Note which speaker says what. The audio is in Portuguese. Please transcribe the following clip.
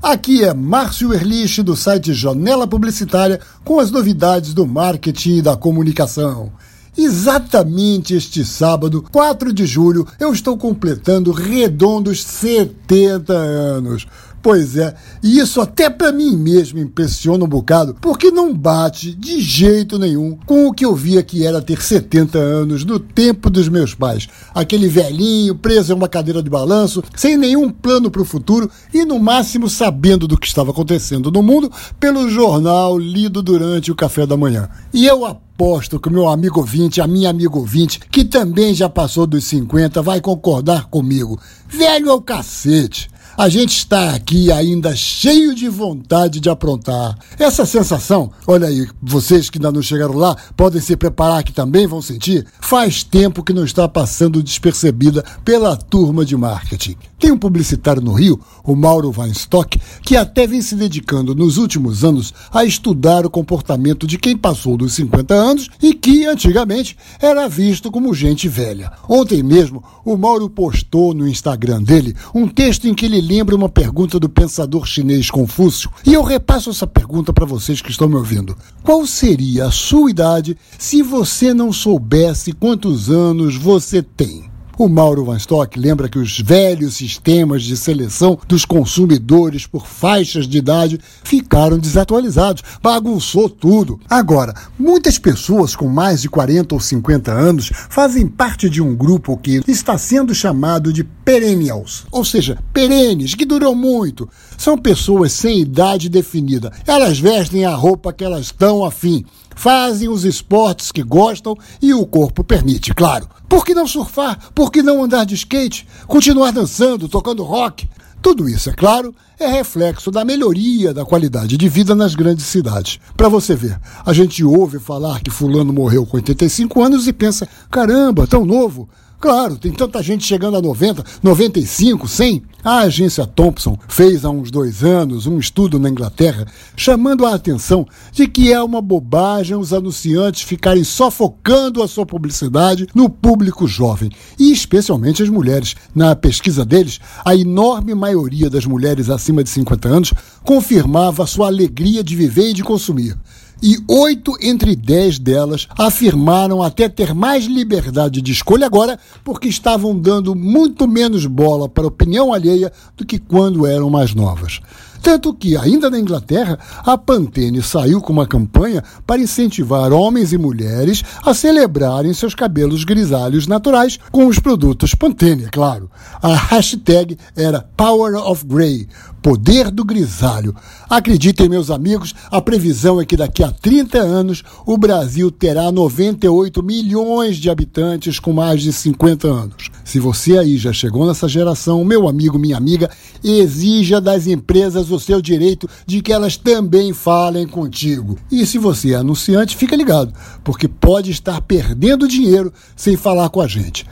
Speaker 1: Aqui é Márcio Erlich do site Janela Publicitária com as novidades do marketing e da comunicação. Exatamente este sábado, 4 de julho, eu estou completando redondos 70 anos. Pois é, e isso até para mim mesmo impressiona um bocado, porque não bate de jeito nenhum com o que eu via que era ter 70 anos no tempo dos meus pais. Aquele velhinho preso em uma cadeira de balanço, sem nenhum plano para o futuro e no máximo sabendo do que estava acontecendo no mundo pelo jornal lido durante o café da manhã. E eu aposto que o meu amigo ouvinte, a minha amiga ouvinte, que também já passou dos 50, vai concordar comigo. Velho é o cacete. A gente está aqui ainda cheio de vontade de aprontar. Essa sensação, olha aí, vocês que ainda não chegaram lá, podem se preparar que também vão sentir, faz tempo que não está passando despercebida pela turma de marketing. Tem um publicitário no Rio, o Mauro Weinstock, que até vem se dedicando nos últimos anos a estudar o comportamento de quem passou dos 50 anos e que, antigamente, era visto como gente velha. Ontem mesmo, o Mauro postou no Instagram dele um texto em que ele lembra uma pergunta do pensador chinês Confúcio, e eu repasso essa pergunta para vocês que estão me ouvindo. Qual seria a sua idade se você não soubesse quantos anos você tem? O Mauro Van Stock lembra que os velhos sistemas de seleção dos consumidores por faixas de idade ficaram desatualizados, bagunçou tudo. Agora, muitas pessoas com mais de 40 ou 50 anos fazem parte de um grupo que está sendo chamado de perennials, ou seja, perenes, que duram muito. São pessoas sem idade definida. Elas vestem a roupa que elas estão afim fazem os esportes que gostam e o corpo permite, claro. Por que não surfar? Por que não andar de skate? Continuar dançando, tocando rock? Tudo isso, é claro, é reflexo da melhoria da qualidade de vida nas grandes cidades. Para você ver, a gente ouve falar que fulano morreu com 85 anos e pensa: caramba, tão novo. Claro, tem tanta gente chegando a 90, 95, 100. A agência Thompson fez há uns dois anos um estudo na Inglaterra chamando a atenção de que é uma bobagem os anunciantes ficarem só focando a sua publicidade no público jovem, e especialmente as mulheres. Na pesquisa deles, a enorme maioria das mulheres acima de 50 anos confirmava sua alegria de viver e de consumir e oito entre dez delas afirmaram até ter mais liberdade de escolha agora porque estavam dando muito menos bola para a opinião alheia do que quando eram mais novas. Tanto que, ainda na Inglaterra, a Pantene saiu com uma campanha para incentivar homens e mulheres a celebrarem seus cabelos grisalhos naturais com os produtos Pantene, é claro. A hashtag era Power of Grey, poder do grisalho. Acreditem, meus amigos, a previsão é que daqui a 30 anos o Brasil terá 98 milhões de habitantes com mais de 50 anos. Se você aí já chegou nessa geração, meu amigo, minha amiga, exija das empresas o seu direito de que elas também falem contigo. E se você é anunciante, fica ligado, porque pode estar perdendo dinheiro sem falar com a gente.